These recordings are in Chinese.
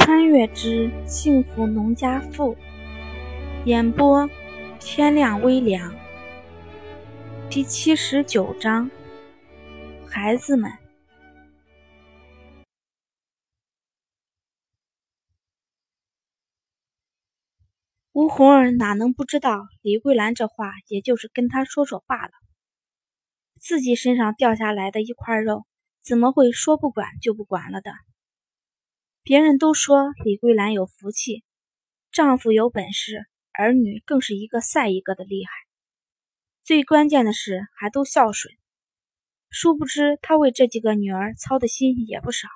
穿越之幸福农家妇，演播天亮微凉，第七十九章，孩子们。吴红儿哪能不知道李桂兰这话也就是跟他说说罢了，自己身上掉下来的一块肉，怎么会说不管就不管了的？别人都说李桂兰有福气，丈夫有本事，儿女更是一个赛一个的厉害。最关键的是还都孝顺。殊不知她为这几个女儿操的心也不少。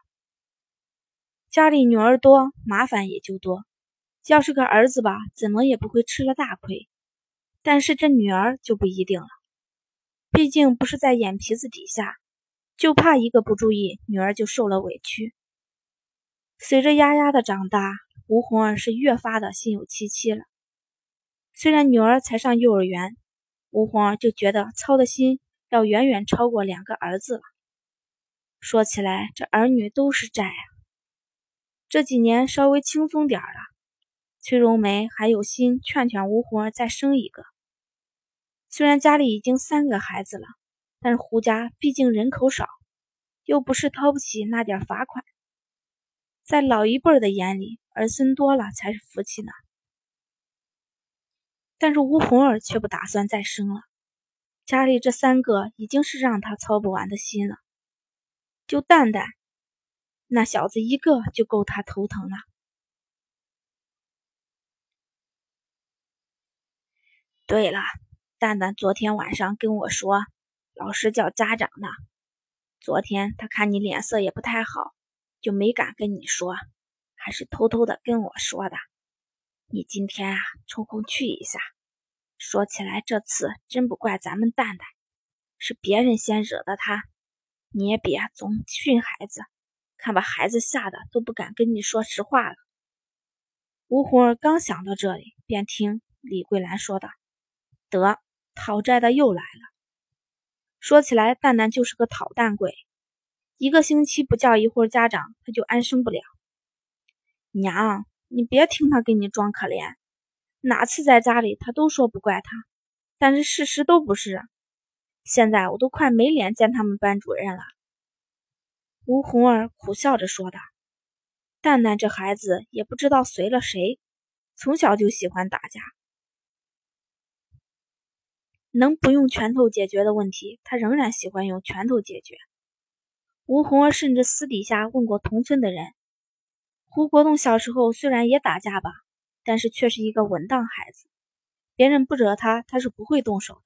家里女儿多，麻烦也就多。要是个儿子吧，怎么也不会吃了大亏。但是这女儿就不一定了，毕竟不是在眼皮子底下，就怕一个不注意，女儿就受了委屈。随着丫丫的长大，吴红儿是越发的心有戚戚了。虽然女儿才上幼儿园，吴红儿就觉得操的心要远远超过两个儿子了。说起来，这儿女都是债啊。这几年稍微轻松点了，崔荣梅还有心劝劝吴红儿再生一个。虽然家里已经三个孩子了，但是胡家毕竟人口少，又不是掏不起那点罚款。在老一辈的眼里，儿孙多了才是福气呢。但是吴红儿却不打算再生了，家里这三个已经是让他操不完的心了。就蛋蛋，那小子一个就够他头疼了。对了，蛋蛋昨天晚上跟我说，老师叫家长呢。昨天他看你脸色也不太好。就没敢跟你说，还是偷偷的跟我说的。你今天啊，抽空去一下。说起来，这次真不怪咱们蛋蛋，是别人先惹的他。你也别总训孩子，看把孩子吓得都不敢跟你说实话了。吴红儿刚想到这里，便听李桂兰说道：“得，讨债的又来了。说起来，蛋蛋就是个讨蛋鬼。”一个星期不叫一会儿家长，他就安生不了。娘，你别听他给你装可怜，哪次在家里他都说不怪他，但是事实都不是。现在我都快没脸见他们班主任了。吴红儿苦笑着说道：“蛋蛋这孩子也不知道随了谁，从小就喜欢打架，能不用拳头解决的问题，他仍然喜欢用拳头解决。”吴红儿甚至私底下问过同村的人，胡国栋小时候虽然也打架吧，但是却是一个稳当孩子，别人不惹他，他是不会动手的。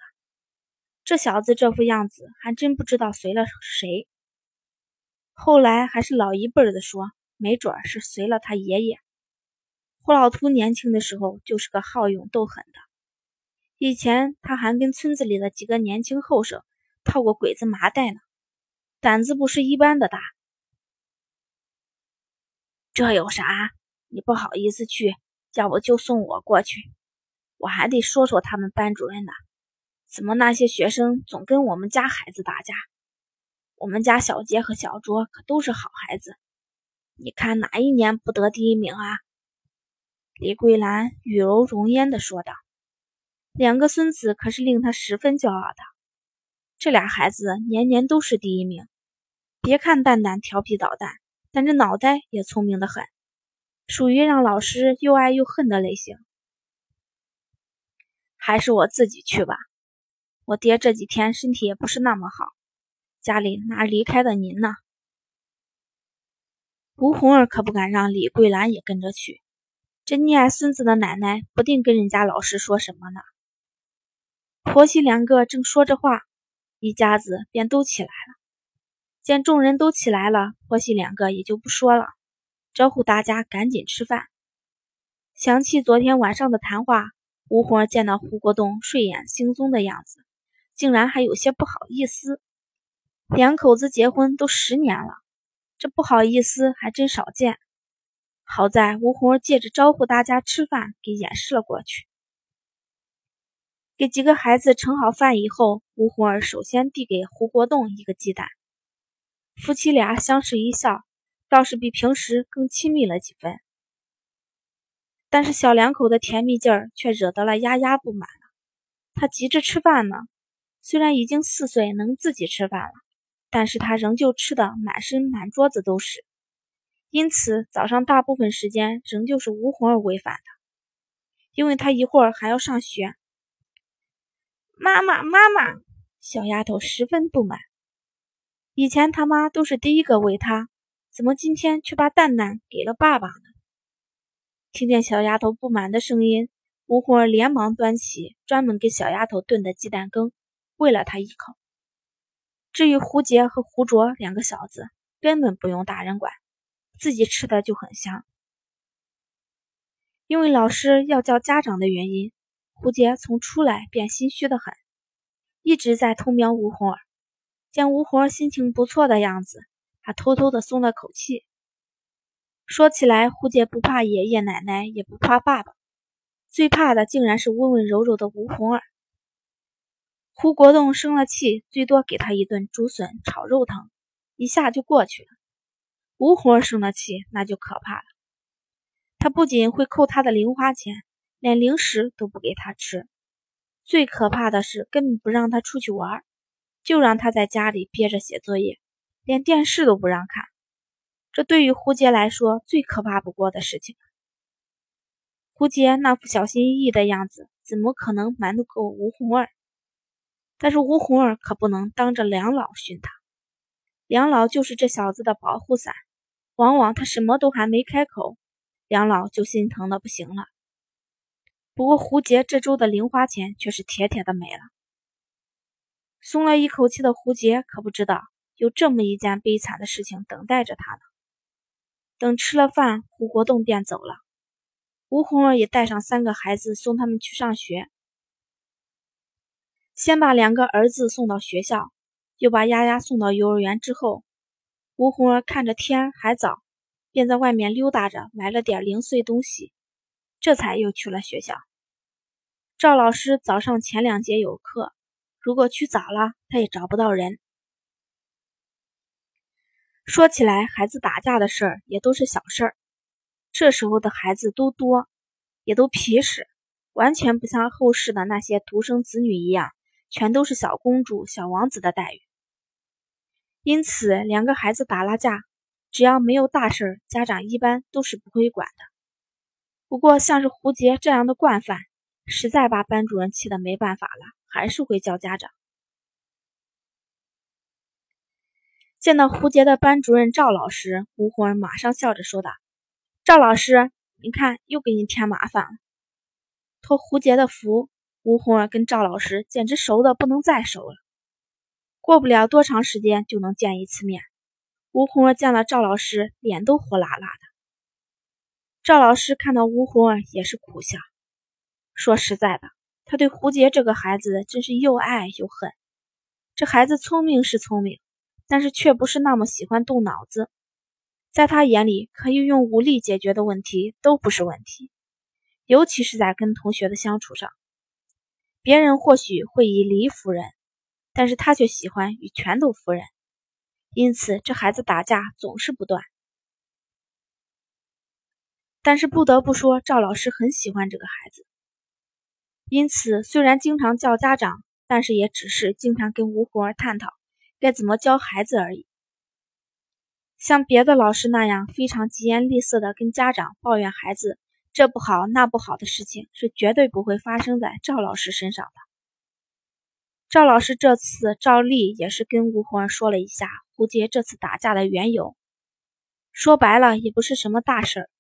这小子这副样子，还真不知道随了谁。后来还是老一辈的说，没准儿是随了他爷爷。胡老秃年轻的时候就是个好勇斗狠的，以前他还跟村子里的几个年轻后生套过鬼子麻袋呢。胆子不是一般的大，这有啥？你不好意思去，要不就送我过去。我还得说说他们班主任呢，怎么那些学生总跟我们家孩子打架？我们家小杰和小卓可都是好孩子，你看哪一年不得第一名啊？李桂兰雨柔容颜的说道：“两个孙子可是令他十分骄傲的。”这俩孩子年年都是第一名，别看蛋蛋调皮捣蛋，但这脑袋也聪明的很，属于让老师又爱又恨的类型。还是我自己去吧，我爹这几天身体也不是那么好，家里哪离开的您呢？吴红儿可不敢让李桂兰也跟着去，这溺爱孙子的奶奶不定跟人家老师说什么呢。婆媳两个正说着话。一家子便都起来了，见众人都起来了，婆媳两个也就不说了，招呼大家赶紧吃饭。想起昨天晚上的谈话，吴红见到胡国栋睡眼惺忪的样子，竟然还有些不好意思。两口子结婚都十年了，这不好意思还真少见。好在吴红借着招呼大家吃饭，给掩饰了过去。给几个孩子盛好饭以后，吴红儿首先递给胡国栋一个鸡蛋。夫妻俩相视一笑，倒是比平时更亲密了几分。但是小两口的甜蜜劲儿却惹得了丫丫不满了。他急着吃饭呢，虽然已经四岁能自己吃饭了，但是他仍旧吃的满身满桌子都是。因此早上大部分时间仍旧是吴红儿喂饭的，因为他一会儿还要上学。妈妈，妈妈，小丫头十分不满。以前他妈都是第一个喂他，怎么今天却把蛋蛋给了爸爸呢？听见小丫头不满的声音，吴红儿连忙端起专门给小丫头炖的鸡蛋羹，喂了她一口。至于胡杰和胡卓两个小子，根本不用大人管，自己吃的就很香。因为老师要叫家长的原因。胡杰从出来便心虚的很，一直在偷瞄吴红儿。见吴红儿心情不错的样子，他偷偷的松了口气。说起来，胡杰不怕爷爷奶奶，也不怕爸爸，最怕的竟然是温温柔柔的吴红儿。胡国栋生了气，最多给他一顿竹笋炒肉汤，一下就过去了。吴红儿生了气，那就可怕了。他不仅会扣他的零花钱。连零食都不给他吃，最可怕的是根本不让他出去玩，就让他在家里憋着写作业，连电视都不让看。这对于胡杰来说最可怕不过的事情。胡杰那副小心翼翼的样子，怎么可能瞒得过吴红儿？但是吴红儿可不能当着梁老训他，梁老就是这小子的保护伞，往往他什么都还没开口，梁老就心疼的不行了。不过胡杰这周的零花钱却是铁铁的没了。松了一口气的胡杰可不知道有这么一件悲惨的事情等待着他呢。等吃了饭，胡国栋便走了。吴红儿也带上三个孩子送他们去上学。先把两个儿子送到学校，又把丫丫送到幼儿园之后，吴红儿看着天还早，便在外面溜达着买了点零碎东西，这才又去了学校。赵老师早上前两节有课，如果去早了，他也找不到人。说起来，孩子打架的事儿也都是小事儿。这时候的孩子都多，也都皮实，完全不像后世的那些独生子女一样，全都是小公主、小王子的待遇。因此，两个孩子打了架，只要没有大事儿，家长一般都是不会管的。不过，像是胡杰这样的惯犯。实在把班主任气得没办法了，还是会叫家长。见到胡杰的班主任赵老师，吴红儿马上笑着说道：“赵老师，你看又给你添麻烦了。”托胡杰的福，吴红儿跟赵老师简直熟的不能再熟了。过不了多长时间就能见一次面。吴红儿见了赵老师，脸都火辣辣的。赵老师看到吴红儿也是苦笑。说实在的，他对胡杰这个孩子真是又爱又恨。这孩子聪明是聪明，但是却不是那么喜欢动脑子。在他眼里，可以用武力解决的问题都不是问题，尤其是在跟同学的相处上。别人或许会以理服人，但是他却喜欢与拳头服人。因此，这孩子打架总是不断。但是不得不说，赵老师很喜欢这个孩子。因此，虽然经常叫家长，但是也只是经常跟吴红儿探讨该怎么教孩子而已。像别的老师那样非常疾言厉色的跟家长抱怨孩子这不好那不好的事情，是绝对不会发生在赵老师身上的。赵老师这次照例也是跟吴红儿说了一下胡杰这次打架的缘由，说白了也不是什么大事儿，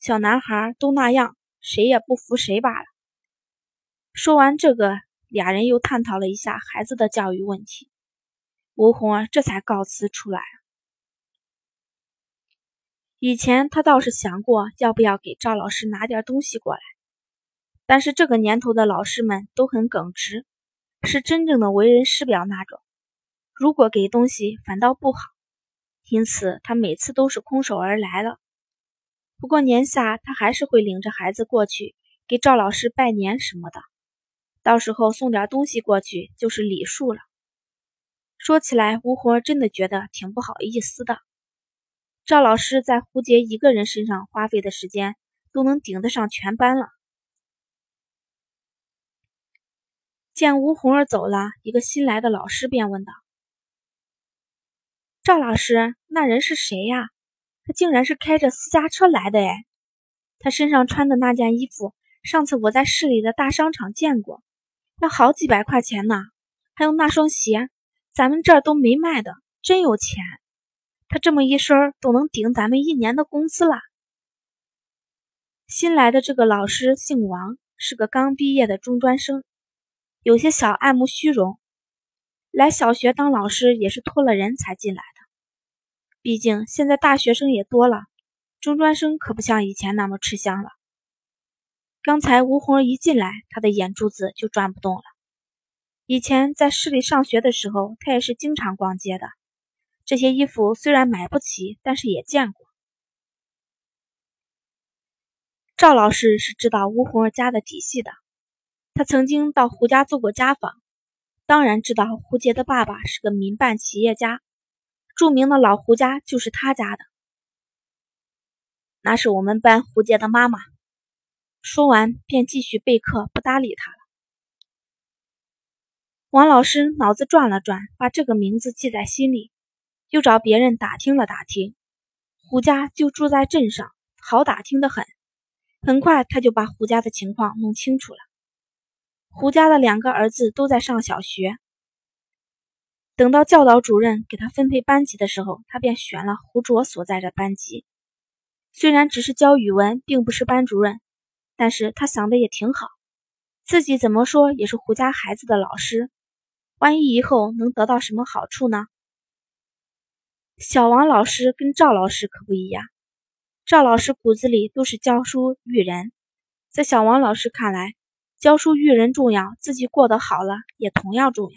小男孩都那样，谁也不服谁罢了。说完这个，俩人又探讨了一下孩子的教育问题。吴红儿这才告辞出来。以前他倒是想过要不要给赵老师拿点东西过来，但是这个年头的老师们都很耿直，是真正的为人师表那种。如果给东西反倒不好，因此他每次都是空手而来了。不过年下他还是会领着孩子过去给赵老师拜年什么的。到时候送点东西过去就是礼数了。说起来，吴活真的觉得挺不好意思的。赵老师在胡杰一个人身上花费的时间，都能顶得上全班了。见吴红儿走了，一个新来的老师便问道：“赵老师，那人是谁呀？他竟然是开着私家车来的哎！他身上穿的那件衣服，上次我在市里的大商场见过，要好几百块钱呢。还有那双鞋，咱们这儿都没卖的，真有钱。他这么一身都能顶咱们一年的工资了。”新来的这个老师姓王，是个刚毕业的中专生。有些小爱慕虚荣，来小学当老师也是托了人才进来的。毕竟现在大学生也多了，中专生可不像以前那么吃香了。刚才吴红儿一进来，他的眼珠子就转不动了。以前在市里上学的时候，他也是经常逛街的。这些衣服虽然买不起，但是也见过。赵老师是知道吴红儿家的底细的。他曾经到胡家做过家访，当然知道胡杰的爸爸是个民办企业家，著名的老胡家就是他家的。那是我们班胡杰的妈妈。说完便继续备课，不搭理他了。王老师脑子转了转，把这个名字记在心里，又找别人打听了打听，胡家就住在镇上，好打听的很。很快他就把胡家的情况弄清楚了。胡家的两个儿子都在上小学。等到教导主任给他分配班级的时候，他便选了胡卓所在的班级。虽然只是教语文，并不是班主任，但是他想的也挺好。自己怎么说也是胡家孩子的老师，万一以后能得到什么好处呢？小王老师跟赵老师可不一样，赵老师骨子里都是教书育人，在小王老师看来。教书育人重要，自己过得好了也同样重要。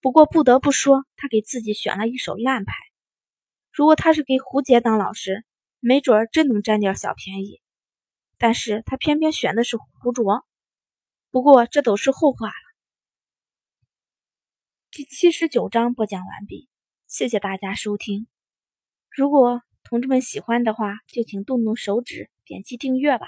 不过不得不说，他给自己选了一手烂牌。如果他是给胡杰当老师，没准儿真能占点小便宜。但是他偏偏选的是胡卓。不过这都是后话了。第七十九章播讲完毕，谢谢大家收听。如果同志们喜欢的话，就请动动手指点击订阅吧。